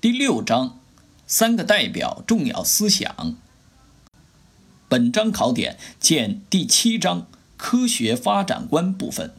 第六章三个代表重要思想。本章考点见第七章科学发展观部分。